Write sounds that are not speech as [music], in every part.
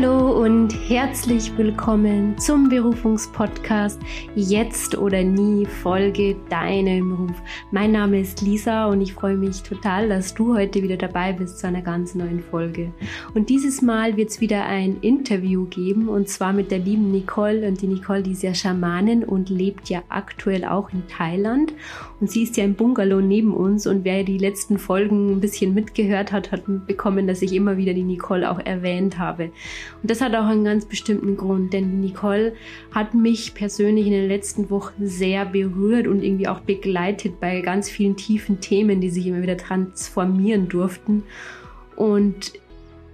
Hallo und herzlich willkommen zum Berufungspodcast Jetzt oder Nie Folge deinem Ruf. Mein Name ist Lisa und ich freue mich total, dass du heute wieder dabei bist zu einer ganz neuen Folge. Und dieses Mal wird es wieder ein Interview geben und zwar mit der lieben Nicole. Und die Nicole, die ist ja Schamanin und lebt ja aktuell auch in Thailand. Und sie ist ja im Bungalow neben uns und wer die letzten Folgen ein bisschen mitgehört hat, hat mitbekommen, dass ich immer wieder die Nicole auch erwähnt habe. Und das hat auch einen ganz bestimmten Grund, denn Nicole hat mich persönlich in den letzten Wochen sehr berührt und irgendwie auch begleitet bei ganz vielen tiefen Themen, die sich immer wieder transformieren durften. Und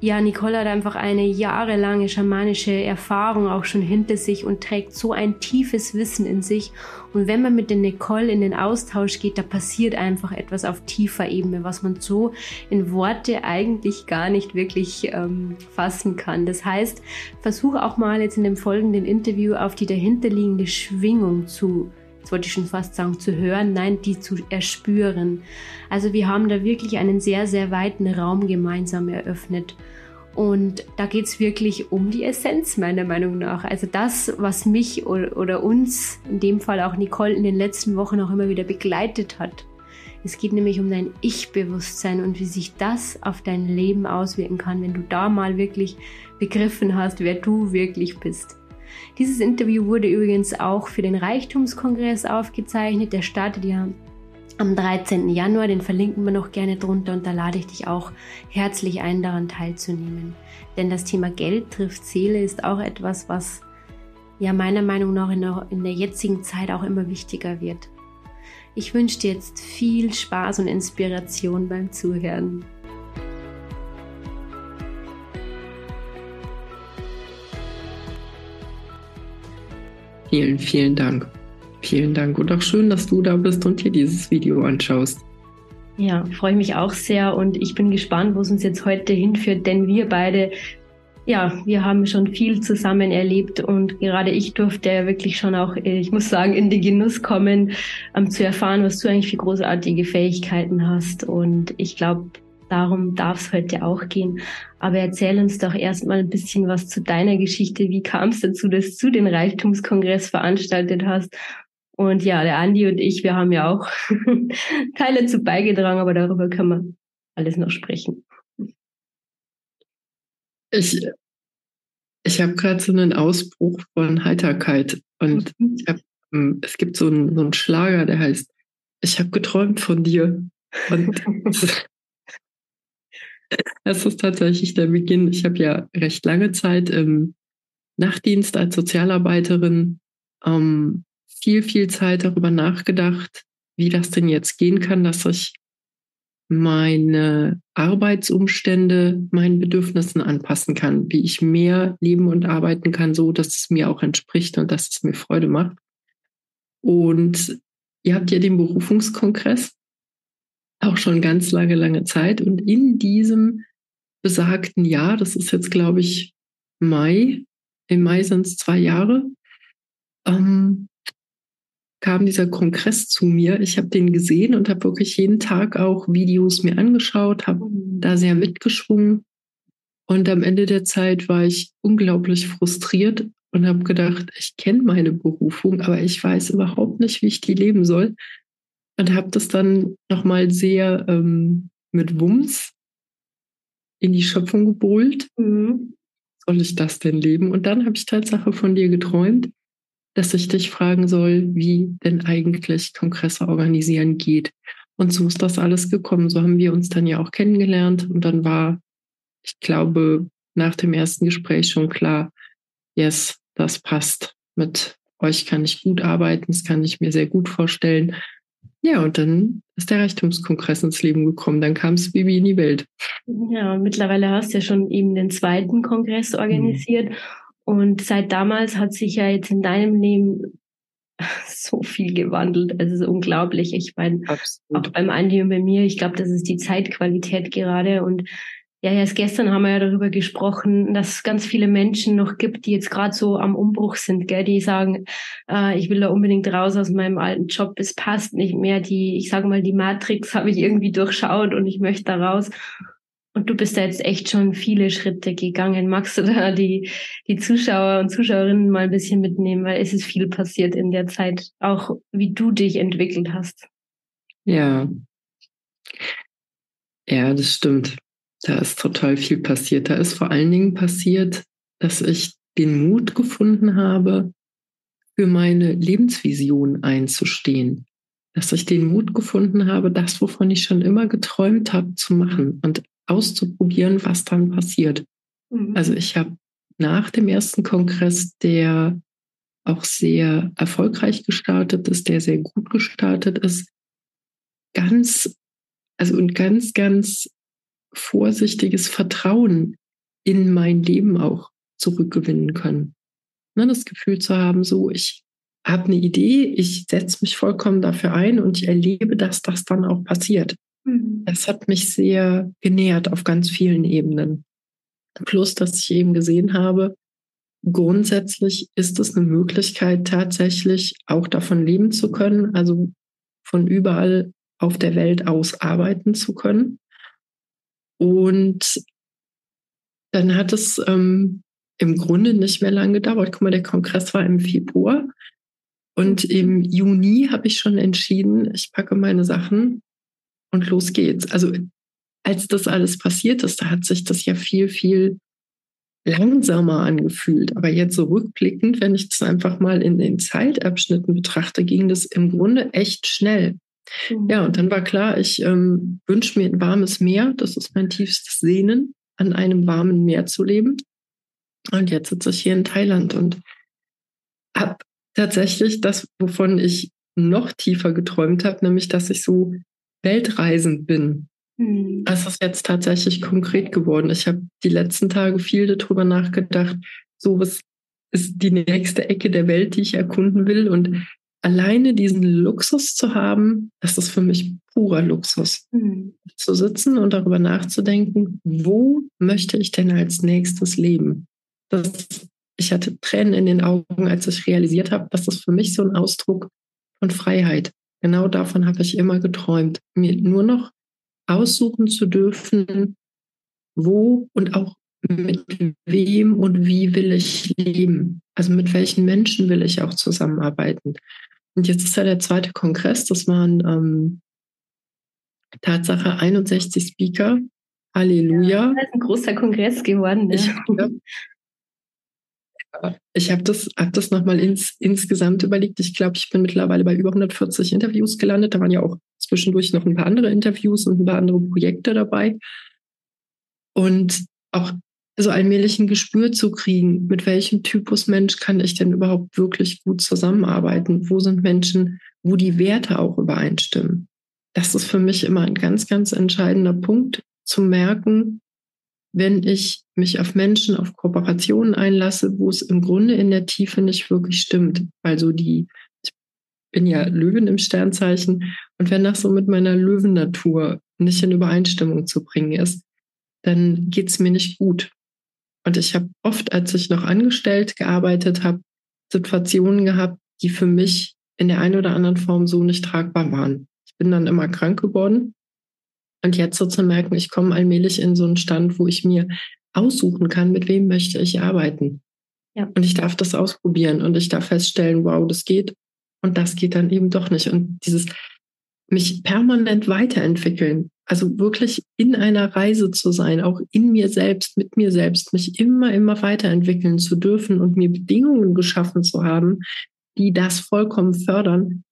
ja, Nicole hat einfach eine jahrelange schamanische Erfahrung auch schon hinter sich und trägt so ein tiefes Wissen in sich. Und wenn man mit der Nicole in den Austausch geht, da passiert einfach etwas auf tiefer Ebene, was man so in Worte eigentlich gar nicht wirklich ähm, fassen kann. Das heißt, versuche auch mal jetzt in dem folgenden Interview auf die dahinterliegende Schwingung zu jetzt wollte ich schon fast sagen, zu hören, nein, die zu erspüren. Also wir haben da wirklich einen sehr, sehr weiten Raum gemeinsam eröffnet. Und da geht es wirklich um die Essenz, meiner Meinung nach. Also das, was mich oder, uns, in dem Fall auch Nicole, in den letzten Wochen auch immer wieder begleitet hat. Es geht nämlich um dein Ich-Bewusstsein und wie sich das auf dein Leben auswirken kann, wenn du da mal wirklich begriffen hast, wer du wirklich bist. Dieses Interview wurde übrigens auch für den Reichtumskongress aufgezeichnet. Der startet ja am 13. Januar. Den verlinken wir noch gerne drunter und da lade ich dich auch herzlich ein, daran teilzunehmen. Denn das Thema Geld trifft Seele ist auch etwas, was ja meiner Meinung nach in der, in der jetzigen Zeit auch immer wichtiger wird. Ich wünsche dir jetzt viel Spaß und Inspiration beim Zuhören. Vielen, vielen Dank. Vielen Dank und auch schön, dass du da bist und dir dieses Video anschaust. Ja, freue mich auch sehr und ich bin gespannt, wo es uns jetzt heute hinführt, denn wir beide, ja, wir haben schon viel zusammen erlebt und gerade ich durfte ja wirklich schon auch, ich muss sagen, in den Genuss kommen, um, zu erfahren, was du eigentlich für großartige Fähigkeiten hast und ich glaube, darum darf es heute auch gehen. Aber erzähl uns doch erstmal ein bisschen was zu deiner Geschichte. Wie kam es dazu, dass du den Reichtumskongress veranstaltet hast und ja, der Andi und ich, wir haben ja auch [laughs] Teile zu beigetragen, aber darüber können wir alles noch sprechen. Ich, ich habe gerade so einen Ausbruch von Heiterkeit und mhm. hab, ähm, es gibt so einen, so einen Schlager, der heißt, ich habe geträumt von dir. Und es [laughs] ist tatsächlich der Beginn. Ich habe ja recht lange Zeit im Nachtdienst als Sozialarbeiterin ähm, viel, viel Zeit darüber nachgedacht, wie das denn jetzt gehen kann, dass ich meine Arbeitsumstände meinen Bedürfnissen anpassen kann, wie ich mehr leben und arbeiten kann, so dass es mir auch entspricht und dass es mir Freude macht. Und ihr habt ja den Berufungskongress auch schon ganz lange, lange Zeit. Und in diesem besagten Jahr, das ist jetzt, glaube ich, Mai, im Mai sind es zwei Jahre, ähm, kam dieser Kongress zu mir. Ich habe den gesehen und habe wirklich jeden Tag auch Videos mir angeschaut, habe da sehr mitgeschwungen. Und am Ende der Zeit war ich unglaublich frustriert und habe gedacht, ich kenne meine Berufung, aber ich weiß überhaupt nicht, wie ich die leben soll. Und habe das dann nochmal sehr ähm, mit Wumms in die Schöpfung gebrüllt. Mhm. Soll ich das denn leben? Und dann habe ich Tatsache von dir geträumt dass ich dich fragen soll, wie denn eigentlich Kongresse organisieren geht. Und so ist das alles gekommen. So haben wir uns dann ja auch kennengelernt. Und dann war, ich glaube, nach dem ersten Gespräch schon klar, yes, das passt. Mit euch kann ich gut arbeiten, das kann ich mir sehr gut vorstellen. Ja, und dann ist der Reichtumskongress ins Leben gekommen. Dann kam es Bibi in die Welt. Ja, mittlerweile hast du ja schon eben den zweiten Kongress organisiert. Mhm. Und seit damals hat sich ja jetzt in deinem Leben [laughs] so viel gewandelt. Es ist unglaublich. Ich meine, auch beim Andi und bei mir, ich glaube, das ist die Zeitqualität gerade. Und ja, erst gestern haben wir ja darüber gesprochen, dass es ganz viele Menschen noch gibt, die jetzt gerade so am Umbruch sind, gell? die sagen, äh, ich will da unbedingt raus aus meinem alten Job, es passt nicht mehr. Die, ich sage mal, die Matrix habe ich irgendwie durchschaut und ich möchte da raus. Und du bist da jetzt echt schon viele Schritte gegangen. Magst du da die, die Zuschauer und Zuschauerinnen mal ein bisschen mitnehmen? Weil es ist viel passiert in der Zeit, auch wie du dich entwickelt hast. Ja. Ja, das stimmt. Da ist total viel passiert. Da ist vor allen Dingen passiert, dass ich den Mut gefunden habe, für meine Lebensvision einzustehen. Dass ich den Mut gefunden habe, das, wovon ich schon immer geträumt habe, zu machen und auszuprobieren, was dann passiert. Mhm. Also ich habe nach dem ersten Kongress, der auch sehr erfolgreich gestartet ist, der sehr gut gestartet ist, ganz, also und ganz, ganz vorsichtiges Vertrauen in mein Leben auch zurückgewinnen können. Ne, das Gefühl zu haben, so, ich habe eine Idee, ich setze mich vollkommen dafür ein und ich erlebe, dass das dann auch passiert. Mhm. Das hat mich sehr genährt auf ganz vielen Ebenen. Plus, dass ich eben gesehen habe, grundsätzlich ist es eine Möglichkeit, tatsächlich auch davon leben zu können, also von überall auf der Welt aus arbeiten zu können. Und dann hat es ähm, im Grunde nicht mehr lange gedauert. Guck mal, der Kongress war im Februar und im Juni habe ich schon entschieden, ich packe meine Sachen und los geht's. Also als das alles passiert ist, da hat sich das ja viel, viel langsamer angefühlt. Aber jetzt so rückblickend, wenn ich das einfach mal in den Zeitabschnitten betrachte, ging das im Grunde echt schnell. Mhm. Ja, und dann war klar, ich ähm, wünsche mir ein warmes Meer. Das ist mein tiefstes Sehnen, an einem warmen Meer zu leben. Und jetzt sitze ich hier in Thailand und habe tatsächlich das, wovon ich noch tiefer geträumt habe, nämlich dass ich so weltreisend bin. Mhm. Das ist jetzt tatsächlich konkret geworden. Ich habe die letzten Tage viel darüber nachgedacht, so was ist die nächste Ecke der Welt, die ich erkunden will. Und alleine diesen Luxus zu haben, das ist für mich purer Luxus. Mhm. Zu sitzen und darüber nachzudenken, wo möchte ich denn als nächstes leben? Das, ich hatte Tränen in den Augen, als ich realisiert habe, dass das für mich so ein Ausdruck von Freiheit. Genau davon habe ich immer geträumt, mir nur noch aussuchen zu dürfen, wo und auch mit wem und wie will ich leben. Also mit welchen Menschen will ich auch zusammenarbeiten. Und jetzt ist ja der zweite Kongress, das waren ähm, Tatsache 61 Speaker. Halleluja. Ja, das ist ein großer Kongress geworden. Ne? Ich, ja, ich habe das, hab das nochmal ins, insgesamt überlegt. Ich glaube, ich bin mittlerweile bei über 140 Interviews gelandet. Da waren ja auch zwischendurch noch ein paar andere Interviews und ein paar andere Projekte dabei. Und auch so allmählich ein Gespür zu kriegen, mit welchem Typus Mensch kann ich denn überhaupt wirklich gut zusammenarbeiten? Wo sind Menschen, wo die Werte auch übereinstimmen? Das ist für mich immer ein ganz, ganz entscheidender Punkt, zu merken, wenn ich mich auf Menschen, auf Kooperationen einlasse, wo es im Grunde in der Tiefe nicht wirklich stimmt. Also die, ich bin ja Löwen im Sternzeichen und wenn das so mit meiner Löwennatur nicht in Übereinstimmung zu bringen ist, dann geht es mir nicht gut. Und ich habe oft, als ich noch angestellt gearbeitet habe, Situationen gehabt, die für mich in der einen oder anderen Form so nicht tragbar waren. Ich bin dann immer krank geworden und jetzt so zu merken, ich komme allmählich in so einen Stand, wo ich mir aussuchen kann, mit wem möchte ich arbeiten. Ja. Und ich darf das ausprobieren und ich darf feststellen, wow, das geht. Und das geht dann eben doch nicht. Und dieses mich permanent weiterentwickeln, also wirklich in einer Reise zu sein, auch in mir selbst, mit mir selbst, mich immer, immer weiterentwickeln zu dürfen und mir Bedingungen geschaffen zu haben, die das vollkommen fördern,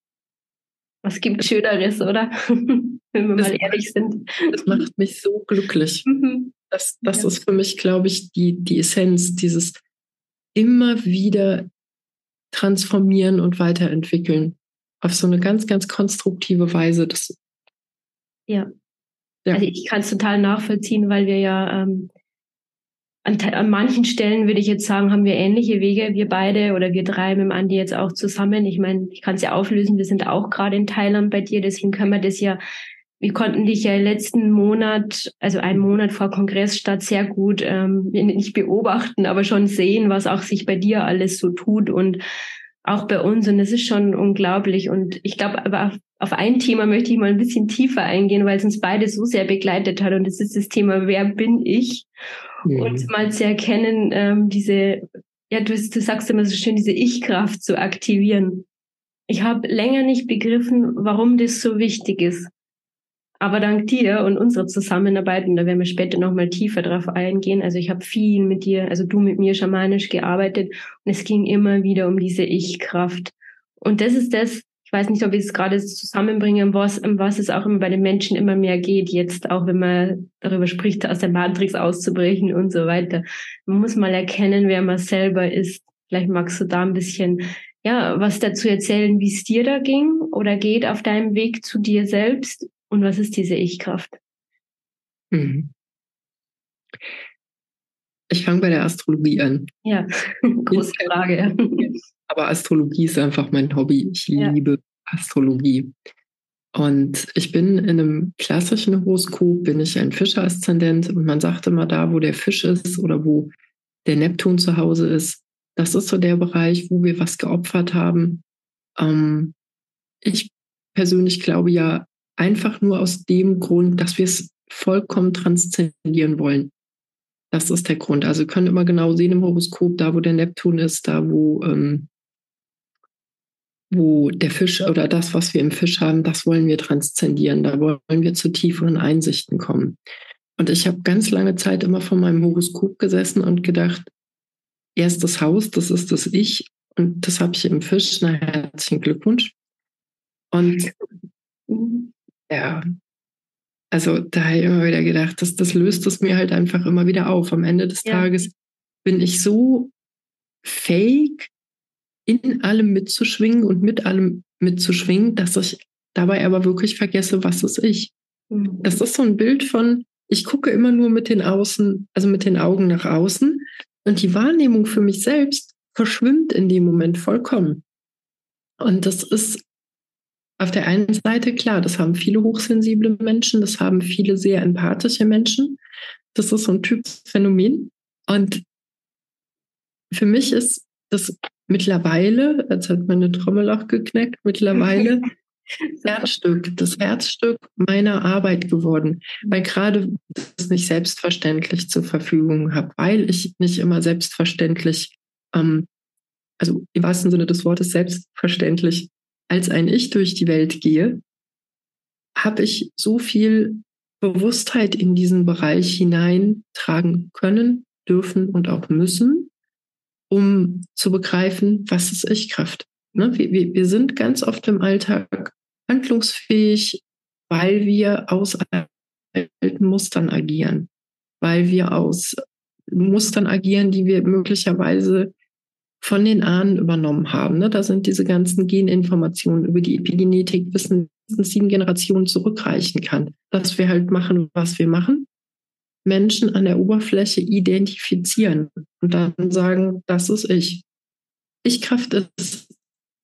was gibt Schöneres, oder? [laughs] Wenn wir das mal ehrlich sind. Das macht mich so glücklich. [laughs] Mhm. Das, das ja. ist für mich, glaube ich, die, die Essenz, dieses immer wieder transformieren und weiterentwickeln. Auf so eine ganz, ganz konstruktive Weise. Das, ja. ja. Also ich kann es total nachvollziehen, weil wir ja ähm, an, an manchen Stellen würde ich jetzt sagen, haben wir ähnliche Wege, wir beide oder wir drei mit dem Andi jetzt auch zusammen. Ich meine, ich kann es ja auflösen, wir sind auch gerade in Thailand bei dir, deswegen können wir das ja, wir konnten dich ja letzten Monat, also einen Monat vor Kongress statt sehr gut ähm, nicht beobachten, aber schon sehen, was auch sich bei dir alles so tut und auch bei uns und es ist schon unglaublich. Und ich glaube, aber auf, auf ein Thema möchte ich mal ein bisschen tiefer eingehen, weil es uns beide so sehr begleitet hat und das ist das Thema, wer bin ich? Mhm. Und mal zu erkennen, ähm, diese, ja, du, du sagst immer so schön, diese Ich-Kraft zu aktivieren. Ich habe länger nicht begriffen, warum das so wichtig ist. Aber dank dir und unserer Zusammenarbeit, und da werden wir später nochmal tiefer drauf eingehen, also ich habe viel mit dir, also du mit mir schamanisch gearbeitet und es ging immer wieder um diese Ich-Kraft. Und das ist das, ich weiß nicht, ob ich es gerade zusammenbringe, was, um was es auch immer bei den Menschen immer mehr geht, jetzt auch wenn man darüber spricht, aus der Matrix auszubrechen und so weiter. Man muss mal erkennen, wer man selber ist. Vielleicht magst du da ein bisschen ja, was dazu erzählen, wie es dir da ging oder geht auf deinem Weg zu dir selbst und was ist diese Ich-Kraft? Mhm. Ich fange bei der Astrologie an. Ja, [laughs] große Frage. Aber Astrologie ist einfach mein Hobby. Ich ja. liebe Astrologie. Und ich bin in einem klassischen Horoskop, bin ich ein Fischer-Aszendent und man sagt immer da, wo der Fisch ist oder wo der Neptun zu Hause ist, das ist so der Bereich, wo wir was geopfert haben. Ähm, ich persönlich glaube ja, Einfach nur aus dem Grund, dass wir es vollkommen transzendieren wollen. Das ist der Grund. Also können immer genau sehen im Horoskop, da wo der Neptun ist, da wo, ähm, wo der Fisch oder das, was wir im Fisch haben, das wollen wir transzendieren. Da wollen wir zu tieferen Einsichten kommen. Und ich habe ganz lange Zeit immer vor meinem Horoskop gesessen und gedacht, erstes Haus, das ist das Ich und das habe ich im Fisch. Na, herzlichen Glückwunsch. Und [laughs] ja, also da habe ich immer wieder gedacht, das, das löst es mir halt einfach immer wieder auf. Am Ende des ja. Tages bin ich so fähig, in allem mitzuschwingen und mit allem mitzuschwingen, dass ich dabei aber wirklich vergesse, was ist ich. Mhm. Das ist so ein Bild von, ich gucke immer nur mit den Außen, also mit den Augen nach außen und die Wahrnehmung für mich selbst verschwimmt in dem Moment vollkommen. Und das ist auf der einen Seite, klar, das haben viele hochsensible Menschen, das haben viele sehr empathische Menschen. Das ist so ein Typsphänomen. Und für mich ist das mittlerweile, als hat meine Trommel auch geknackt, mittlerweile [laughs] das Herzstück, das Herzstück meiner Arbeit geworden, weil gerade das nicht selbstverständlich zur Verfügung habe, weil ich nicht immer selbstverständlich, ähm, also im wahrsten Sinne des Wortes selbstverständlich als ein Ich durch die Welt gehe, habe ich so viel Bewusstheit in diesen Bereich hineintragen können, dürfen und auch müssen, um zu begreifen, was ist Ich-Kraft. Ne? Wir, wir sind ganz oft im Alltag handlungsfähig, weil wir aus alten Mustern agieren, weil wir aus Mustern agieren, die wir möglicherweise von den Ahnen übernommen haben. Ne? Da sind diese ganzen Geninformationen über die Epigenetik bis sieben Generationen zurückreichen kann. Dass wir halt machen, was wir machen, Menschen an der Oberfläche identifizieren und dann sagen, das ist ich. Ich-Kraft ist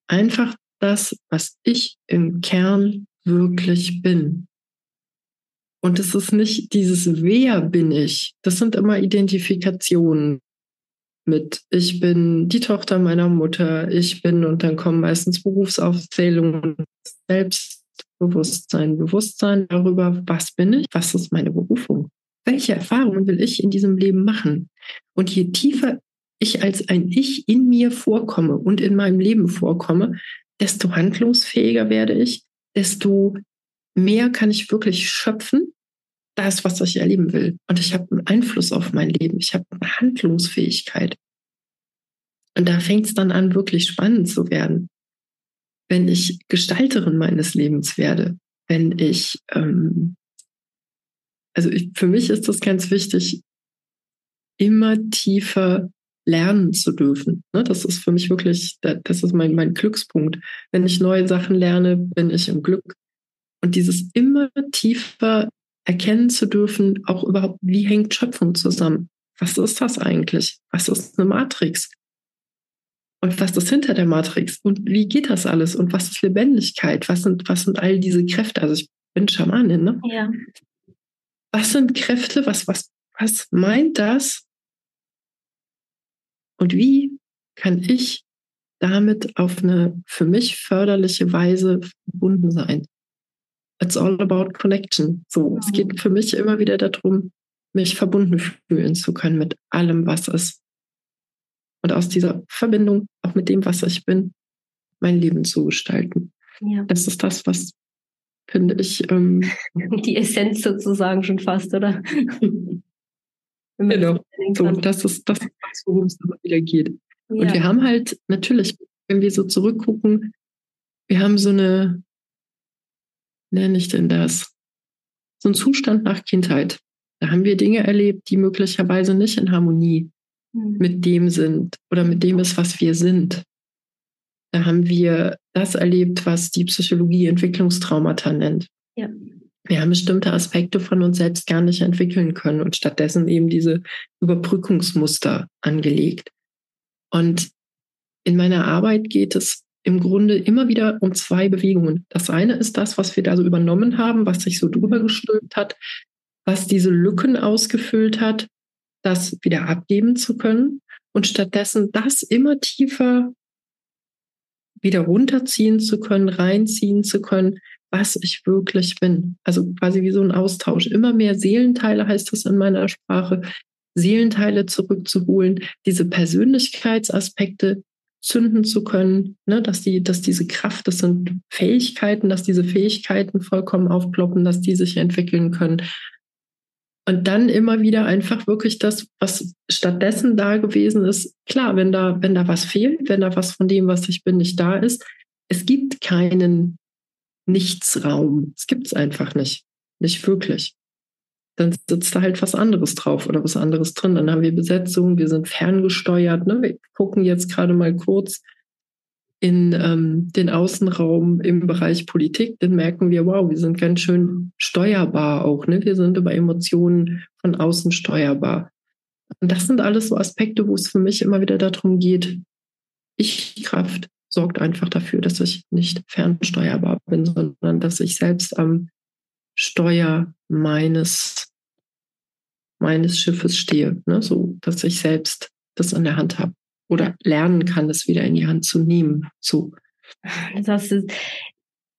einfach das, was ich im Kern wirklich bin. Und es ist nicht dieses Wer bin ich. Das sind immer Identifikationen mit ich bin die Tochter meiner Mutter, ich bin und dann kommen meistens Berufsaufzählungen, Selbstbewusstsein, Bewusstsein darüber, was bin ich, was ist meine Berufung, welche Erfahrungen will ich in diesem Leben machen. Und je tiefer ich als ein Ich in mir vorkomme und in meinem Leben vorkomme, desto handlungsfähiger werde ich, desto mehr kann ich wirklich schöpfen das, was ich erleben will. Und ich habe einen Einfluss auf mein Leben. Ich habe eine Handlungsfähigkeit. Und da fängt es dann an, wirklich spannend zu werden. Wenn ich Gestalterin meines Lebens werde, wenn ich, ähm, also ich, für mich ist das ganz wichtig, immer tiefer lernen zu dürfen. Ne? Das ist für mich wirklich, das ist mein, mein Glückspunkt. Wenn ich neue Sachen lerne, bin ich im Glück. Und dieses immer tiefer erkennen zu dürfen, auch überhaupt, wie hängt Schöpfung zusammen? Was ist das eigentlich? Was ist eine Matrix? Und was ist hinter der Matrix? Und wie geht das alles? Und was ist Lebendigkeit? Was sind, was sind all diese Kräfte? Also ich bin Schamanin, ne? Ja. Was sind Kräfte? Was, was, was meint das? Und wie kann ich damit auf eine für mich förderliche Weise verbunden sein. It's all about connection. So, es geht für mich immer wieder darum, mich verbunden fühlen zu können mit allem, was ist. Und aus dieser Verbindung, auch mit dem, was ich bin, mein Leben zu gestalten. Ja. Das ist das, was finde ich. Ähm, [laughs] Die Essenz sozusagen schon fast, oder? [laughs] genau. So, das ist das, worum es immer wieder geht. Ja. Und wir haben halt natürlich, wenn wir so zurückgucken, wir haben so eine, nenne ich denn das? So ein Zustand nach Kindheit. Da haben wir Dinge erlebt, die möglicherweise nicht in Harmonie mhm. mit dem sind oder mit dem ist, was wir sind. Da haben wir das erlebt, was die Psychologie Entwicklungstraumata nennt. Ja. Wir haben bestimmte Aspekte von uns selbst gar nicht entwickeln können und stattdessen eben diese Überbrückungsmuster angelegt. Und in meiner Arbeit geht es im Grunde immer wieder um zwei Bewegungen. Das eine ist das, was wir da so übernommen haben, was sich so drüber gestülpt hat, was diese Lücken ausgefüllt hat, das wieder abgeben zu können und stattdessen das immer tiefer wieder runterziehen zu können, reinziehen zu können, was ich wirklich bin. Also quasi wie so ein Austausch. Immer mehr Seelenteile heißt das in meiner Sprache, Seelenteile zurückzuholen, diese Persönlichkeitsaspekte zünden zu können, ne, dass die, dass diese Kraft, das sind Fähigkeiten, dass diese Fähigkeiten vollkommen aufploppen, dass die sich entwickeln können. Und dann immer wieder einfach wirklich das, was stattdessen da gewesen ist. Klar, wenn da, wenn da was fehlt, wenn da was von dem, was ich bin, nicht da ist, es gibt keinen Nichtsraum. Es gibt es einfach nicht. Nicht wirklich dann sitzt da halt was anderes drauf oder was anderes drin. Dann haben wir Besetzung, wir sind ferngesteuert. Ne? Wir gucken jetzt gerade mal kurz in ähm, den Außenraum im Bereich Politik, dann merken wir, wow, wir sind ganz schön steuerbar auch. Ne? Wir sind über Emotionen von außen steuerbar. Und das sind alles so Aspekte, wo es für mich immer wieder darum geht, Ich-Kraft sorgt einfach dafür, dass ich nicht fernsteuerbar bin, sondern dass ich selbst am Steuer meines, meines Schiffes stehe, ne? so dass ich selbst das in der Hand habe oder lernen kann, das wieder in die Hand zu nehmen. So. Das hast du,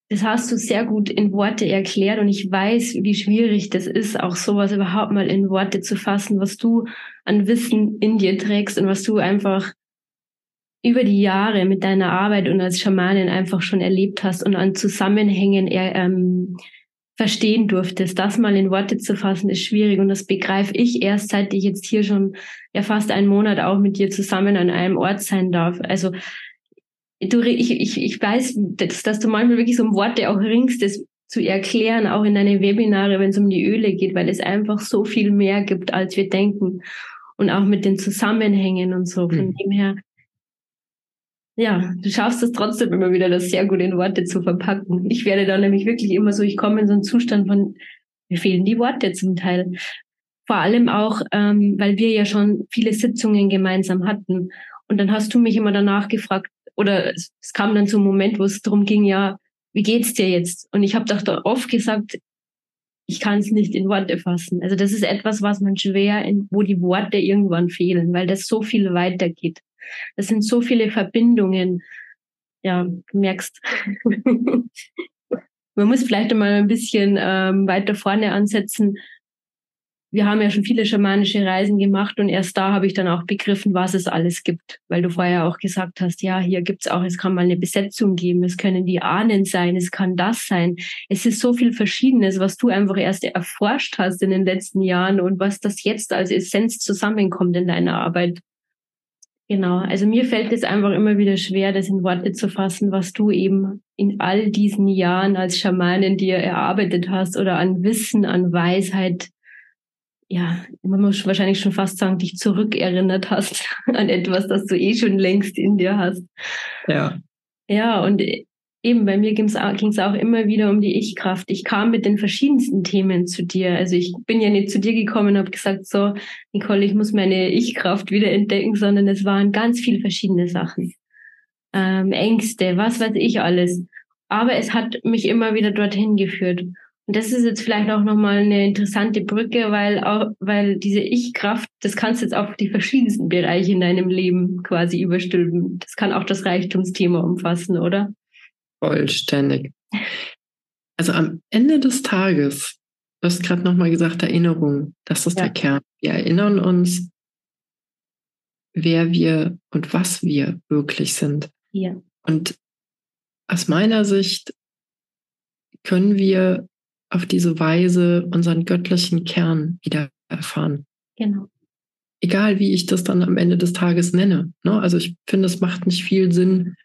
das hast du sehr gut in Worte erklärt und ich weiß, wie schwierig das ist, auch sowas überhaupt mal in Worte zu fassen, was du an Wissen in dir trägst und was du einfach über die Jahre mit deiner Arbeit und als Schamanin einfach schon erlebt hast und an Zusammenhängen ähm, verstehen durftest. Das mal in Worte zu fassen, ist schwierig und das begreife ich erst, seit ich jetzt hier schon ja fast einen Monat auch mit dir zusammen an einem Ort sein darf. Also du, ich, ich, ich weiß, dass, dass du manchmal wirklich so um Worte auch ringst, das zu erklären, auch in deine Webinare, wenn es um die Öle geht, weil es einfach so viel mehr gibt, als wir denken. Und auch mit den Zusammenhängen und so. Von mhm. dem her ja, du schaffst es trotzdem immer wieder, das sehr gut in Worte zu verpacken. Ich werde da nämlich wirklich immer so, ich komme in so einen Zustand von, mir fehlen die Worte zum Teil. Vor allem auch, ähm, weil wir ja schon viele Sitzungen gemeinsam hatten. Und dann hast du mich immer danach gefragt, oder es, es kam dann zum Moment, wo es darum ging, ja, wie geht's dir jetzt? Und ich habe doch oft gesagt, ich kann es nicht in Worte fassen. Also das ist etwas, was man schwer, in, wo die Worte irgendwann fehlen, weil das so viel weitergeht. Das sind so viele Verbindungen. Ja, du merkst. [laughs] Man muss vielleicht einmal ein bisschen ähm, weiter vorne ansetzen. Wir haben ja schon viele schamanische Reisen gemacht und erst da habe ich dann auch begriffen, was es alles gibt. Weil du vorher auch gesagt hast, ja, hier gibt's auch, es kann mal eine Besetzung geben, es können die Ahnen sein, es kann das sein. Es ist so viel Verschiedenes, was du einfach erst erforscht hast in den letzten Jahren und was das jetzt als Essenz zusammenkommt in deiner Arbeit. Genau, also mir fällt es einfach immer wieder schwer, das in Worte zu fassen, was du eben in all diesen Jahren als Schamanin dir erarbeitet hast oder an Wissen, an Weisheit, ja, man muss wahrscheinlich schon fast sagen, dich zurückerinnert hast [laughs] an etwas, das du eh schon längst in dir hast. Ja. Ja, und Eben, bei mir ging es auch immer wieder um die Ich-Kraft. Ich kam mit den verschiedensten Themen zu dir. Also ich bin ja nicht zu dir gekommen und habe gesagt, so, Nicole, ich muss meine Ich-Kraft wieder entdecken, sondern es waren ganz viele verschiedene Sachen. Ähm, Ängste, was weiß ich alles. Aber es hat mich immer wieder dorthin geführt. Und das ist jetzt vielleicht auch nochmal eine interessante Brücke, weil auch, weil diese Ich-Kraft, das kannst du jetzt auf die verschiedensten Bereiche in deinem Leben quasi überstülpen. Das kann auch das Reichtumsthema umfassen, oder? Vollständig. Also am Ende des Tages, du hast gerade nochmal gesagt, Erinnerung, das ist ja. der Kern. Wir erinnern uns, wer wir und was wir wirklich sind. Ja. Und aus meiner Sicht können wir auf diese Weise unseren göttlichen Kern wieder erfahren. Genau. Egal, wie ich das dann am Ende des Tages nenne. Ne? Also ich finde, es macht nicht viel Sinn,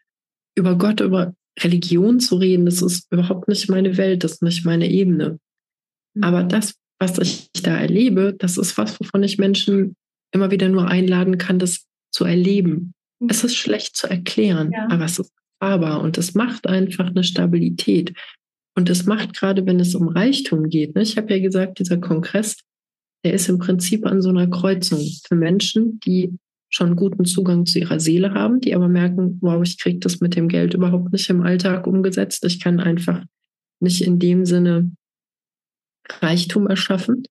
über Gott, über Religion zu reden. Das ist überhaupt nicht meine Welt, das ist nicht meine Ebene. Mhm. Aber das, was ich da erlebe, das ist was, wovon ich Menschen immer wieder nur einladen kann, das zu erleben. Mhm. Es ist schlecht zu erklären, ja. aber es ist erfahrbar und es macht einfach eine Stabilität. Und es macht gerade, wenn es um Reichtum geht, ne? ich habe ja gesagt, dieser Kongress, der ist im Prinzip an so einer Kreuzung für Menschen, die schon guten Zugang zu ihrer Seele haben, die aber merken, wow, ich kriege das mit dem Geld überhaupt nicht im Alltag umgesetzt. Ich kann einfach nicht in dem Sinne Reichtum erschaffen.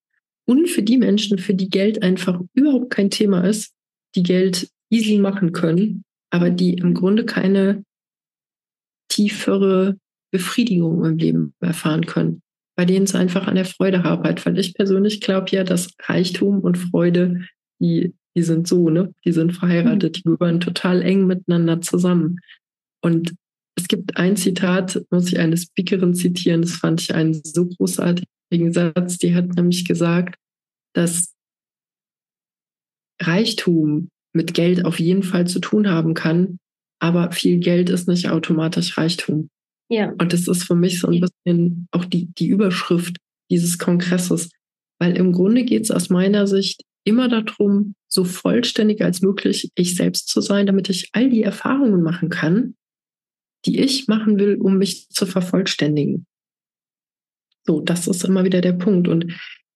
Und für die Menschen, für die Geld einfach überhaupt kein Thema ist, die Geld easy machen können, aber die im Grunde keine tiefere Befriedigung im Leben erfahren können, bei denen es einfach an der Freude arbeitet. Weil ich persönlich glaube ja, dass Reichtum und Freude, die, die sind so, ne? Die sind verheiratet, die gehören total eng miteinander zusammen. Und es gibt ein Zitat, muss ich eine Speakerin zitieren, das fand ich einen so großartigen Satz, die hat nämlich gesagt, dass Reichtum mit Geld auf jeden Fall zu tun haben kann, aber viel Geld ist nicht automatisch Reichtum. Ja. Und das ist für mich so ein bisschen auch die, die Überschrift dieses Kongresses. Weil im Grunde geht es aus meiner Sicht immer darum, so vollständig als möglich ich selbst zu sein, damit ich all die Erfahrungen machen kann, die ich machen will, um mich zu vervollständigen. So, das ist immer wieder der Punkt. Und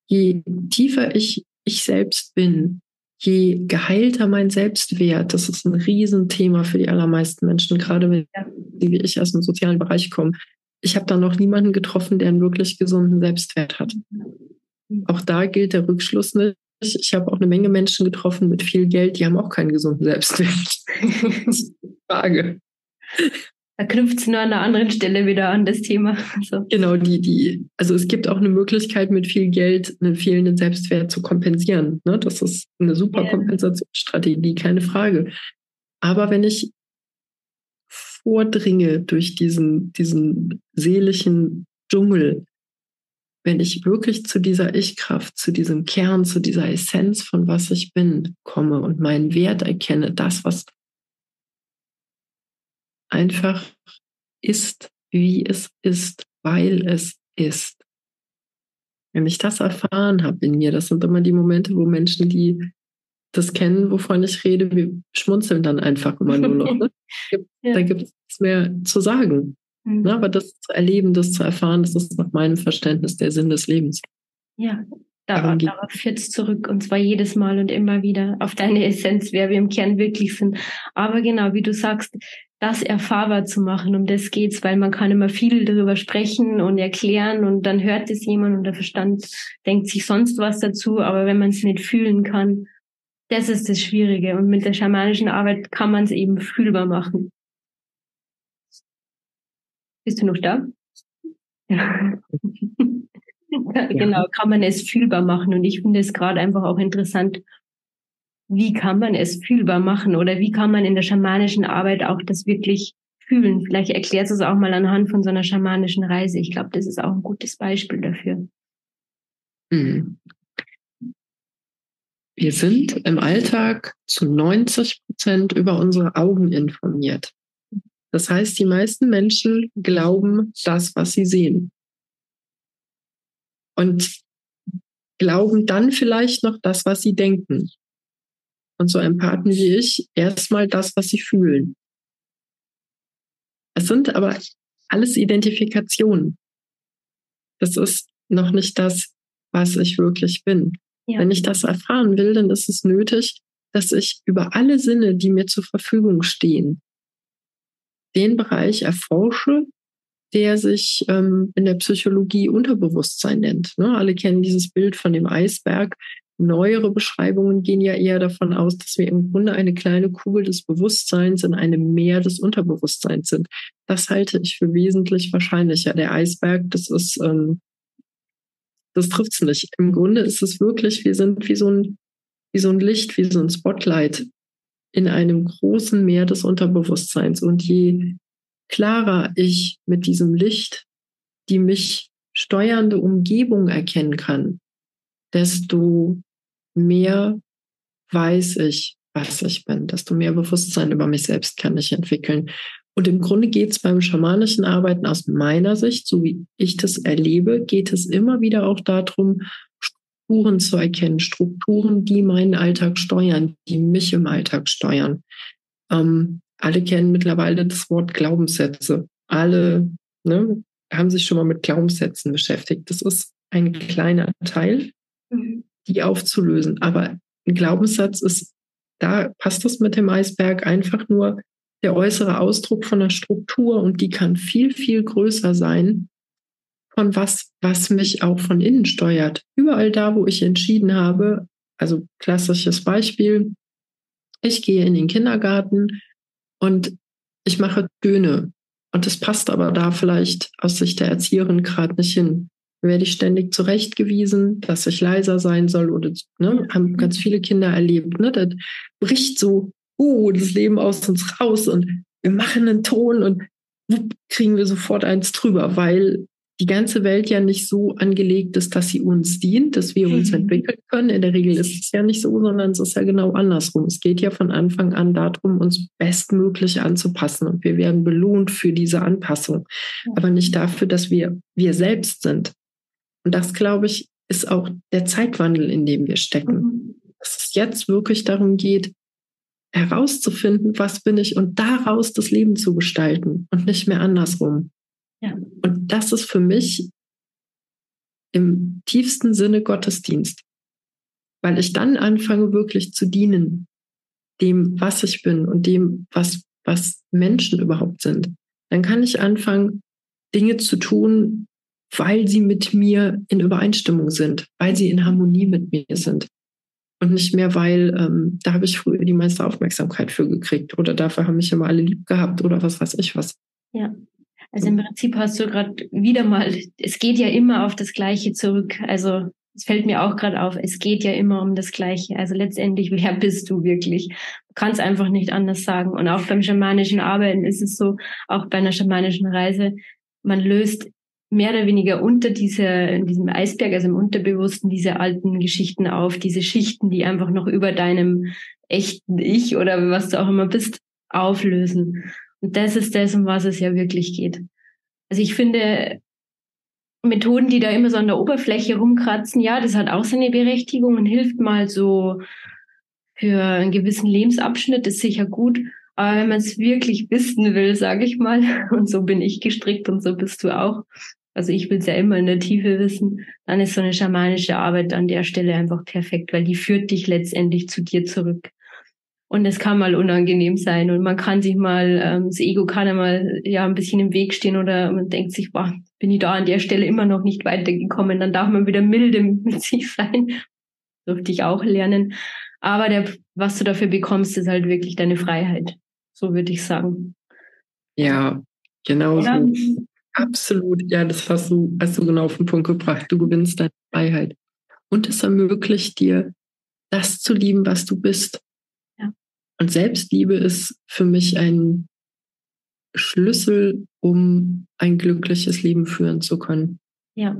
je tiefer ich ich selbst bin, je geheilter mein Selbstwert, das ist ein Riesenthema für die allermeisten Menschen, gerade wenn wie ich aus dem sozialen Bereich komme. Ich habe da noch niemanden getroffen, der einen wirklich gesunden Selbstwert hat. Auch da gilt der Rückschluss nicht. Ich habe auch eine Menge Menschen getroffen mit viel Geld, die haben auch keinen gesunden Selbstwert. [laughs] das ist die Frage. Da knüpft es nur an einer anderen Stelle wieder an das Thema. Also. Genau, die, die, also es gibt auch eine Möglichkeit, mit viel Geld einen fehlenden Selbstwert zu kompensieren. Ne? Das ist eine super ja. Kompensationsstrategie, keine Frage. Aber wenn ich vordringe durch diesen, diesen seelischen Dschungel, wenn ich wirklich zu dieser Ich-Kraft, zu diesem Kern, zu dieser Essenz von was ich bin, komme und meinen Wert erkenne, das, was einfach ist, wie es ist, weil es ist. Wenn ich das erfahren habe in mir, das sind immer die Momente, wo Menschen, die das kennen, wovon ich rede, wir schmunzeln dann einfach immer nur noch. Ne? [laughs] ja. Da gibt es mehr zu sagen. Mhm. Ne? Aber das zu erleben, das zu erfahren, das ist nach meinem Verständnis der Sinn des Lebens. Ja, darauf, darauf führt es zurück und zwar jedes Mal und immer wieder auf deine [laughs] Essenz, wer wir im Kern wirklich sind. Aber genau, wie du sagst, das erfahrbar zu machen, um das geht's, weil man kann immer viel darüber sprechen und erklären und dann hört es jemand und der Verstand denkt sich sonst was dazu, aber wenn man es nicht fühlen kann, das ist das Schwierige und mit der schamanischen Arbeit kann man es eben fühlbar machen. Bist du noch da? Ja. genau, kann man es fühlbar machen und ich finde es gerade einfach auch interessant, wie kann man es fühlbar machen oder wie kann man in der schamanischen Arbeit auch das wirklich fühlen? Vielleicht erklärst du es auch mal anhand von so einer schamanischen Reise. Ich glaube, das ist auch ein gutes Beispiel dafür. Mhm. Wir sind im Alltag zu 90 Prozent über unsere Augen informiert. Das heißt, die meisten Menschen glauben das, was sie sehen. Und glauben dann vielleicht noch das, was sie denken und so Empathen wie ich erstmal das, was sie fühlen. Es sind aber alles Identifikationen. Das ist noch nicht das, was ich wirklich bin. Ja. Wenn ich das erfahren will, dann ist es nötig, dass ich über alle Sinne, die mir zur Verfügung stehen, den Bereich erforsche der sich ähm, in der Psychologie Unterbewusstsein nennt. Ne? Alle kennen dieses Bild von dem Eisberg. Neuere Beschreibungen gehen ja eher davon aus, dass wir im Grunde eine kleine Kugel des Bewusstseins in einem Meer des Unterbewusstseins sind. Das halte ich für wesentlich wahrscheinlicher. Der Eisberg, das ist, ähm, das trifft es nicht. Im Grunde ist es wirklich, wir sind wie so ein, wie so ein Licht, wie so ein Spotlight in einem großen Meer des Unterbewusstseins. Und je klarer ich mit diesem Licht die mich steuernde Umgebung erkennen kann, desto mehr weiß ich, was ich bin, desto mehr Bewusstsein über mich selbst kann ich entwickeln. Und im Grunde geht es beim schamanischen Arbeiten aus meiner Sicht, so wie ich das erlebe, geht es immer wieder auch darum, Strukturen zu erkennen, Strukturen, die meinen Alltag steuern, die mich im Alltag steuern. Ähm, alle kennen mittlerweile das Wort Glaubenssätze. Alle ne, haben sich schon mal mit Glaubenssätzen beschäftigt. Das ist ein kleiner Teil Mhm. die aufzulösen. Aber ein Glaubenssatz ist, da passt das mit dem Eisberg einfach nur der äußere Ausdruck von der Struktur und die kann viel, viel größer sein von was, was mich auch von innen steuert. Überall da, wo ich entschieden habe, also klassisches Beispiel, ich gehe in den Kindergarten und ich mache Töne. Und das passt aber da vielleicht aus Sicht der Erzieherin gerade nicht hin werde ich ständig zurechtgewiesen, dass ich leiser sein soll oder ne, haben ganz viele Kinder erlebt. Ne, das bricht so uh, das Leben aus uns raus und wir machen einen Ton und kriegen wir sofort eins drüber, weil die ganze Welt ja nicht so angelegt ist, dass sie uns dient, dass wir uns mhm. entwickeln können. In der Regel ist es ja nicht so, sondern es ist ja genau andersrum. Es geht ja von Anfang an darum, uns bestmöglich anzupassen und wir werden belohnt für diese Anpassung, aber nicht dafür, dass wir wir selbst sind. Und das, glaube ich, ist auch der Zeitwandel, in dem wir stecken. Mhm. Dass es jetzt wirklich darum geht, herauszufinden, was bin ich und daraus das Leben zu gestalten und nicht mehr andersrum. Ja. Und das ist für mich im tiefsten Sinne Gottesdienst, weil ich dann anfange wirklich zu dienen, dem, was ich bin und dem, was, was Menschen überhaupt sind. Dann kann ich anfangen, Dinge zu tun, weil sie mit mir in Übereinstimmung sind, weil sie in Harmonie mit mir sind. Und nicht mehr, weil ähm, da habe ich früher die meiste Aufmerksamkeit für gekriegt oder dafür haben mich immer alle lieb gehabt oder was weiß ich was. Ja. Also im Prinzip hast du gerade wieder mal, es geht ja immer auf das Gleiche zurück. Also es fällt mir auch gerade auf, es geht ja immer um das Gleiche. Also letztendlich, [laughs] wer bist du wirklich? Du kannst einfach nicht anders sagen. Und auch beim schamanischen Arbeiten ist es so, auch bei einer schamanischen Reise, man löst mehr oder weniger unter dieser, in diesem Eisberg, also im Unterbewussten, diese alten Geschichten auf, diese Schichten, die einfach noch über deinem echten Ich oder was du auch immer bist, auflösen. Und das ist das, um was es ja wirklich geht. Also ich finde, Methoden, die da immer so an der Oberfläche rumkratzen, ja, das hat auch seine Berechtigung und hilft mal so für einen gewissen Lebensabschnitt, ist sicher gut. Aber wenn man es wirklich wissen will, sage ich mal, [laughs] und so bin ich gestrickt und so bist du auch, also ich will es ja immer in der Tiefe wissen, dann ist so eine schamanische Arbeit an der Stelle einfach perfekt, weil die führt dich letztendlich zu dir zurück. Und es kann mal unangenehm sein und man kann sich mal, ähm, das Ego kann ja mal ja ein bisschen im Weg stehen oder man denkt sich, boah, bin ich da an der Stelle immer noch nicht weitergekommen, dann darf man wieder milde mit sich sein. Durfte ich auch lernen. Aber der, was du dafür bekommst, ist halt wirklich deine Freiheit. So würde ich sagen. Ja, genau so. Absolut, ja, das hast du, hast du genau auf den Punkt gebracht. Du gewinnst deine Freiheit. Und es ermöglicht dir, das zu lieben, was du bist. Und Selbstliebe ist für mich ein Schlüssel, um ein glückliches Leben führen zu können. Ja,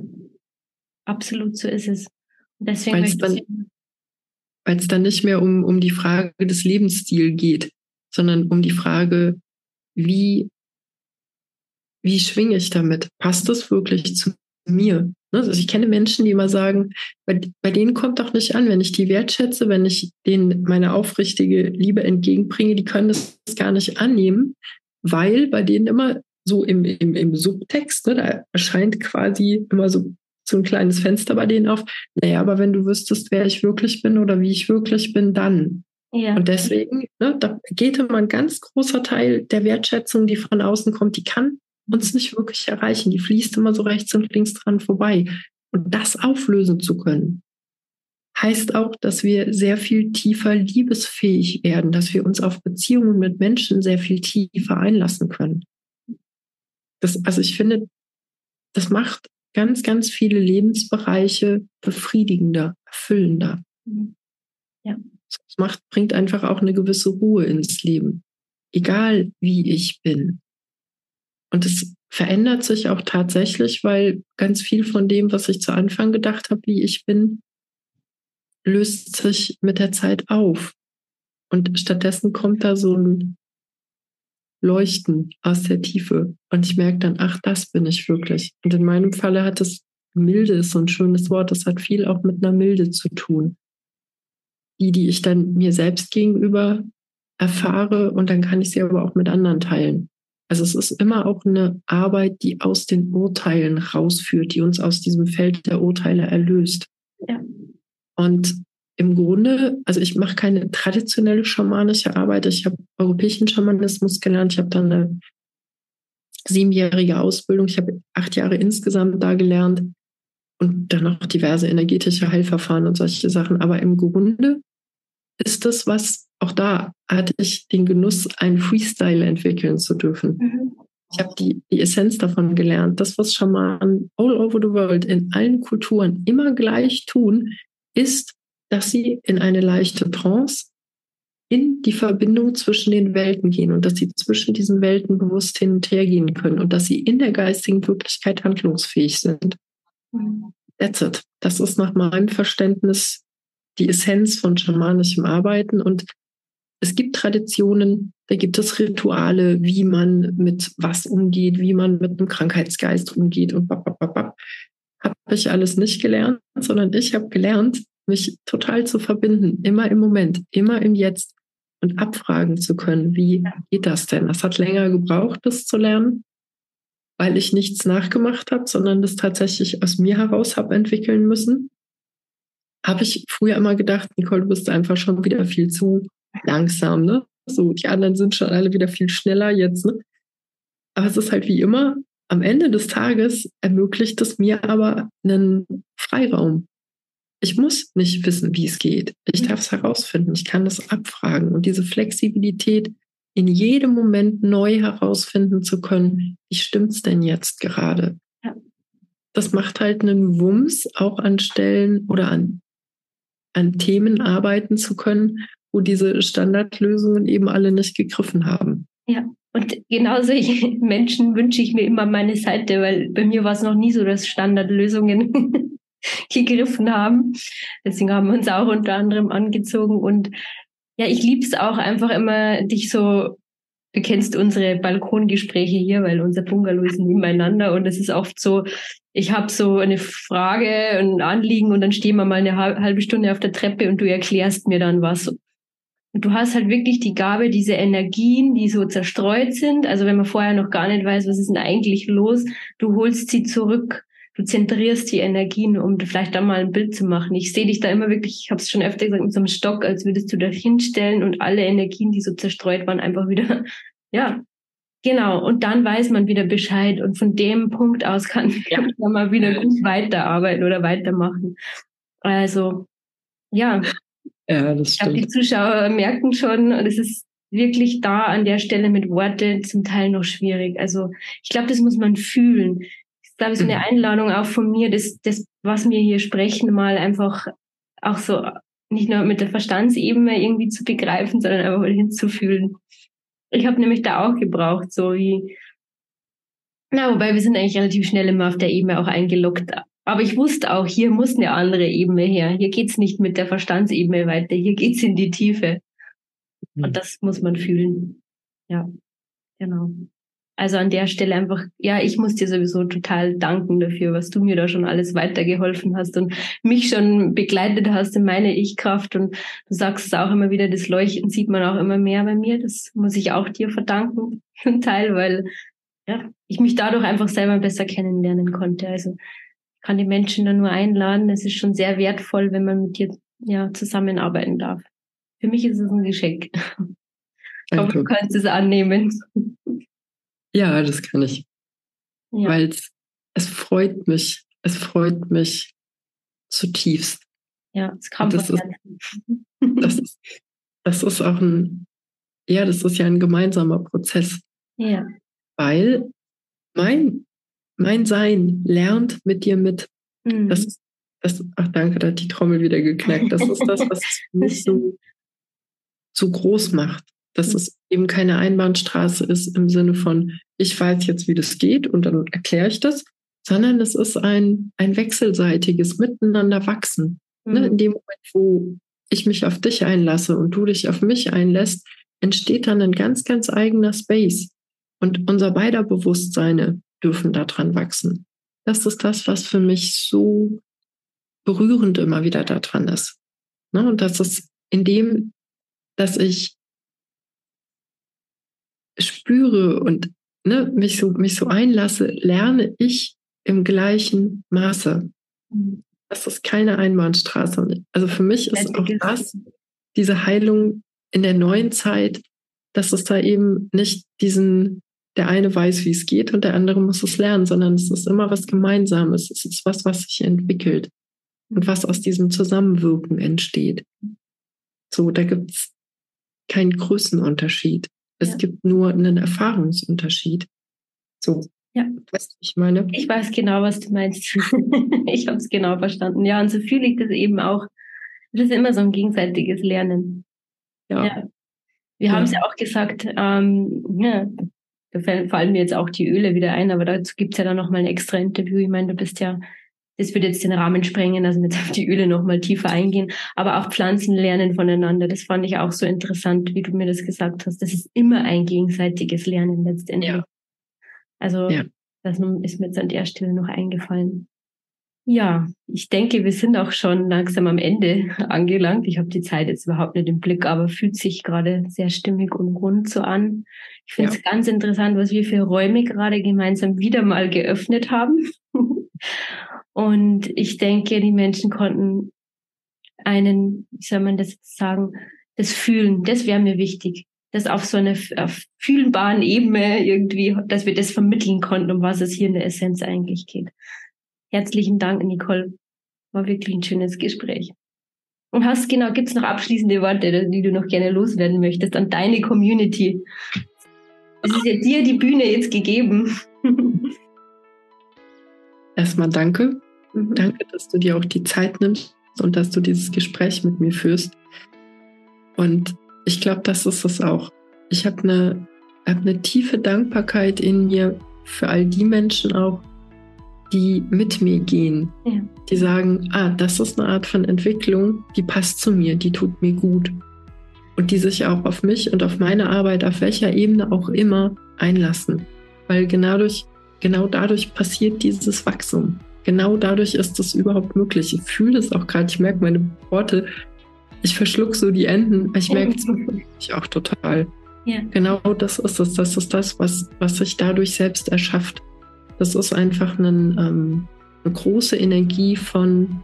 absolut so ist es. deswegen weil es dann, weil es dann nicht mehr um, um die Frage des Lebensstils geht, sondern um die Frage, wie wie schwinge ich damit? Passt das wirklich zu mir? Ne, also ich kenne Menschen, die immer sagen, bei, bei denen kommt doch nicht an, wenn ich die wertschätze, wenn ich denen meine aufrichtige Liebe entgegenbringe, die können das gar nicht annehmen, weil bei denen immer so im, im, im Subtext, ne, da erscheint quasi immer so, so ein kleines Fenster bei denen auf. Naja, aber wenn du wüsstest, wer ich wirklich bin oder wie ich wirklich bin, dann. Ja. Und deswegen, ne, da geht immer ein ganz großer Teil der Wertschätzung, die von außen kommt, die kann uns nicht wirklich erreichen. Die fließt immer so rechts und links dran vorbei. Und das auflösen zu können, heißt auch, dass wir sehr viel tiefer liebesfähig werden, dass wir uns auf Beziehungen mit Menschen sehr viel tiefer einlassen können. Das, also ich finde, das macht ganz, ganz viele Lebensbereiche befriedigender, erfüllender. Ja. Es macht, bringt einfach auch eine gewisse Ruhe ins Leben. Egal wie ich bin. Und es verändert sich auch tatsächlich, weil ganz viel von dem, was ich zu Anfang gedacht habe, wie ich bin, löst sich mit der Zeit auf. Und stattdessen kommt da so ein Leuchten aus der Tiefe. Und ich merke dann, ach, das bin ich wirklich. Und in meinem Falle hat es Milde ist so ein schönes Wort. Das hat viel auch mit einer Milde zu tun. Die, die ich dann mir selbst gegenüber erfahre und dann kann ich sie aber auch mit anderen teilen. Also es ist immer auch eine Arbeit, die aus den Urteilen rausführt, die uns aus diesem Feld der Urteile erlöst. Ja. Und im Grunde, also ich mache keine traditionelle schamanische Arbeit. Ich habe europäischen Schamanismus gelernt. Ich habe dann eine siebenjährige Ausbildung. Ich habe acht Jahre insgesamt da gelernt und dann noch diverse energetische Heilverfahren und solche Sachen. Aber im Grunde ist das, was auch da hatte ich den Genuss, einen Freestyle entwickeln zu dürfen. Mhm. Ich habe die, die Essenz davon gelernt. Das, was Schamanen all over the world in allen Kulturen immer gleich tun, ist, dass sie in eine leichte Trance in die Verbindung zwischen den Welten gehen und dass sie zwischen diesen Welten bewusst hin und her gehen können und dass sie in der geistigen Wirklichkeit handlungsfähig sind. Mhm. That's it. Das ist nach meinem Verständnis die Essenz von schamanischem Arbeiten und es gibt Traditionen, da gibt es Rituale, wie man mit was umgeht, wie man mit einem Krankheitsgeist umgeht und habe ich alles nicht gelernt, sondern ich habe gelernt, mich total zu verbinden, immer im Moment, immer im Jetzt und abfragen zu können, wie geht das denn? Das hat länger gebraucht, das zu lernen, weil ich nichts nachgemacht habe, sondern das tatsächlich aus mir heraus habe entwickeln müssen. Habe ich früher immer gedacht, Nicole, du bist einfach schon wieder viel zu langsam, ne? So, die anderen sind schon alle wieder viel schneller jetzt, ne? Aber es ist halt wie immer, am Ende des Tages ermöglicht es mir aber einen Freiraum. Ich muss nicht wissen, wie es geht. Ich darf es herausfinden. Ich kann es abfragen. Und diese Flexibilität, in jedem Moment neu herausfinden zu können, wie stimmt's denn jetzt gerade? Ja. Das macht halt einen Wumms, auch an Stellen oder an, an Themen arbeiten zu können, wo diese Standardlösungen eben alle nicht gegriffen haben. Ja, und genau solche [laughs] Menschen wünsche ich mir immer meine Seite, weil bei mir war es noch nie so, dass Standardlösungen [laughs] gegriffen haben. Deswegen haben wir uns auch unter anderem angezogen. Und ja, ich liebe es auch einfach immer, dich so, du kennst unsere Balkongespräche hier, weil unser Bungalow ist nebeneinander und es ist oft so, ich habe so eine Frage, ein Anliegen und dann stehen wir mal eine halbe Stunde auf der Treppe und du erklärst mir dann was. Du hast halt wirklich die Gabe, diese Energien, die so zerstreut sind, also wenn man vorher noch gar nicht weiß, was ist denn eigentlich los, du holst sie zurück du zentrierst die Energien, um vielleicht da mal ein Bild zu machen. Ich sehe dich da immer wirklich, ich habe es schon öfter gesagt, mit so einem Stock, als würdest du da hinstellen und alle Energien, die so zerstreut waren, einfach wieder, [laughs] ja, genau. Und dann weiß man wieder Bescheid und von dem Punkt aus kann ja. [laughs] man mal wieder gut weiterarbeiten oder weitermachen. Also, ja. Ja, das stimmt. Ich glaube, die Zuschauer merken schon, und es ist wirklich da an der Stelle mit Worte zum Teil noch schwierig. Also ich glaube, das muss man fühlen glaube ich, so eine mhm. Einladung auch von mir, das, das, was wir hier sprechen, mal einfach auch so nicht nur mit der Verstandsebene irgendwie zu begreifen, sondern einfach mal hinzufühlen. Ich habe nämlich da auch gebraucht, so wie, na, wobei wir sind eigentlich relativ schnell immer auf der Ebene auch eingeloggt. Aber ich wusste auch, hier muss eine andere Ebene her. Hier geht's nicht mit der Verstandsebene weiter, hier geht's in die Tiefe. Mhm. Und das muss man fühlen. Ja, genau. Also an der Stelle einfach, ja, ich muss dir sowieso total danken dafür, was du mir da schon alles weitergeholfen hast und mich schon begleitet hast in meine Ich-Kraft. Und du sagst es auch immer wieder, das Leuchten sieht man auch immer mehr bei mir. Das muss ich auch dir verdanken, [laughs] zum Teil, weil ja, ich mich dadurch einfach selber besser kennenlernen konnte. Also kann die Menschen da nur einladen. Es ist schon sehr wertvoll, wenn man mit dir ja, zusammenarbeiten darf. Für mich ist es ein Geschenk. Ich hoffe, du kannst es annehmen. Ja, das kann ich. ja. weil es freut mich, es freut mich zutiefst. Ja, es kam das ist, das, ist, das ist auch ein, ja, das ist ja ein gemeinsamer Prozess. Ja. Weil mein, mein Sein lernt mit dir mit. Mhm. Das ist, das, ach danke, da hat die Trommel wieder geknackt. Das ist das, was es [laughs] mich so, so groß macht. Dass mhm. es eben keine Einbahnstraße ist im Sinne von, ich weiß jetzt, wie das geht und dann erkläre ich das, sondern es ist ein, ein wechselseitiges Miteinander wachsen. Ne? Mhm. Ne? In dem Moment, wo ich mich auf dich einlasse und du dich auf mich einlässt, entsteht dann ein ganz, ganz eigener Space. Und unser beider Bewusstseine dürfen daran wachsen. Das ist das, was für mich so berührend immer wieder daran ist. Ne? Und das ist in dem, dass ich spüre und ne, mich, so, mich so einlasse, lerne ich im gleichen Maße. Das ist keine Einbahnstraße. Also für mich ist auch das, diese Heilung in der neuen Zeit, dass es da eben nicht diesen, der eine weiß, wie es geht und der andere muss es lernen, sondern es ist immer was Gemeinsames. Es ist was, was sich entwickelt und was aus diesem Zusammenwirken entsteht. So, da gibt es keinen Größenunterschied. Es ja. gibt nur einen Erfahrungsunterschied. So. Ja. Weißt du, ich meine? Ich weiß genau, was du meinst. [laughs] ich habe es genau verstanden. Ja, und so fühle ich das eben auch. Das ist immer so ein gegenseitiges Lernen. Ja. ja. Wir ja. haben es ja auch gesagt, ähm, ja, da fallen mir jetzt auch die Öle wieder ein, aber dazu gibt es ja dann nochmal ein extra Interview. Ich meine, du bist ja, das wird jetzt den Rahmen sprengen, also jetzt auf die Öle nochmal tiefer eingehen, aber auch Pflanzen lernen voneinander. Das fand ich auch so interessant, wie du mir das gesagt hast. Das ist immer ein gegenseitiges Lernen letztendlich. Ja. Also ja. das ist mir jetzt an der Stelle noch eingefallen. Ja, ich denke, wir sind auch schon langsam am Ende angelangt. Ich habe die Zeit jetzt überhaupt nicht im Blick, aber fühlt sich gerade sehr stimmig und rund so an. Ich finde es ja. ganz interessant, was wir für Räume gerade gemeinsam wieder mal geöffnet haben. [laughs] und ich denke, die Menschen konnten einen, wie soll man das jetzt sagen, das Fühlen, das wäre mir wichtig das auf so einer fühlbaren Ebene irgendwie, dass wir das vermitteln konnten, um was es hier in der Essenz eigentlich geht. Herzlichen Dank, Nicole. War wirklich ein schönes Gespräch. Und hast genau, gibt's noch abschließende Worte, die du noch gerne loswerden möchtest an deine Community? Es ist ja dir die Bühne jetzt gegeben. [laughs] Erstmal danke. Mhm. Danke, dass du dir auch die Zeit nimmst und dass du dieses Gespräch mit mir führst. Und ich glaube, das ist es auch. Ich habe eine, hab eine tiefe Dankbarkeit in mir für all die Menschen auch, die mit mir gehen, ja. die sagen, ah, das ist eine Art von Entwicklung, die passt zu mir, die tut mir gut. Und die sich auch auf mich und auf meine Arbeit, auf welcher Ebene auch immer, einlassen. Weil genau, durch, genau dadurch passiert dieses Wachstum. Genau dadurch ist es überhaupt möglich. Ich fühle es auch gerade, ich merke meine Worte, ich verschluck so die Enden. Ich merke es auch total. Ja. Genau das ist es. Das ist das, was, was sich dadurch selbst erschafft. Das ist einfach ein, ähm, eine große Energie von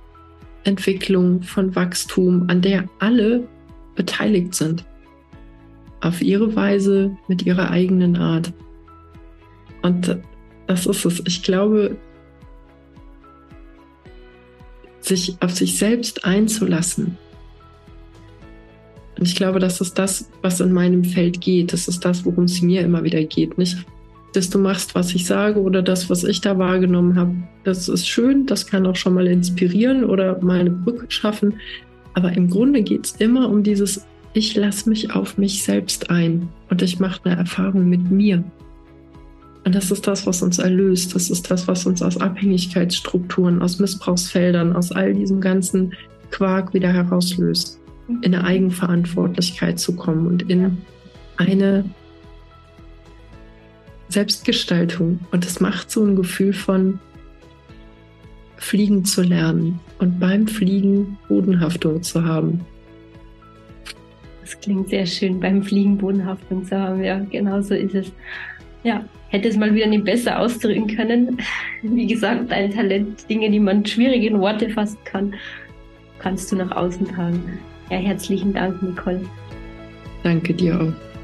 Entwicklung, von Wachstum, an der alle beteiligt sind. Auf ihre Weise, mit ihrer eigenen Art. Und das ist es. Ich glaube, sich auf sich selbst einzulassen, und ich glaube, das ist das, was in meinem Feld geht. Das ist das, worum es mir immer wieder geht. Nicht, dass du machst, was ich sage oder das, was ich da wahrgenommen habe. Das ist schön, das kann auch schon mal inspirieren oder mal eine Brücke schaffen. Aber im Grunde geht es immer um dieses, ich lasse mich auf mich selbst ein und ich mache eine Erfahrung mit mir. Und das ist das, was uns erlöst. Das ist das, was uns aus Abhängigkeitsstrukturen, aus Missbrauchsfeldern, aus all diesem ganzen Quark wieder herauslöst in eine Eigenverantwortlichkeit zu kommen und in eine Selbstgestaltung. Und es macht so ein Gefühl von Fliegen zu lernen und beim Fliegen Bodenhaftung zu haben. Das klingt sehr schön, beim Fliegen Bodenhaftung zu haben. Ja, genau so ist es. Ja, hätte es mal wieder nicht besser ausdrücken können. Wie gesagt, dein Talent, Dinge, die man schwierig in Worte fassen kann, kannst du nach außen tragen. Ja, herzlichen Dank, Nicole. Danke dir auch.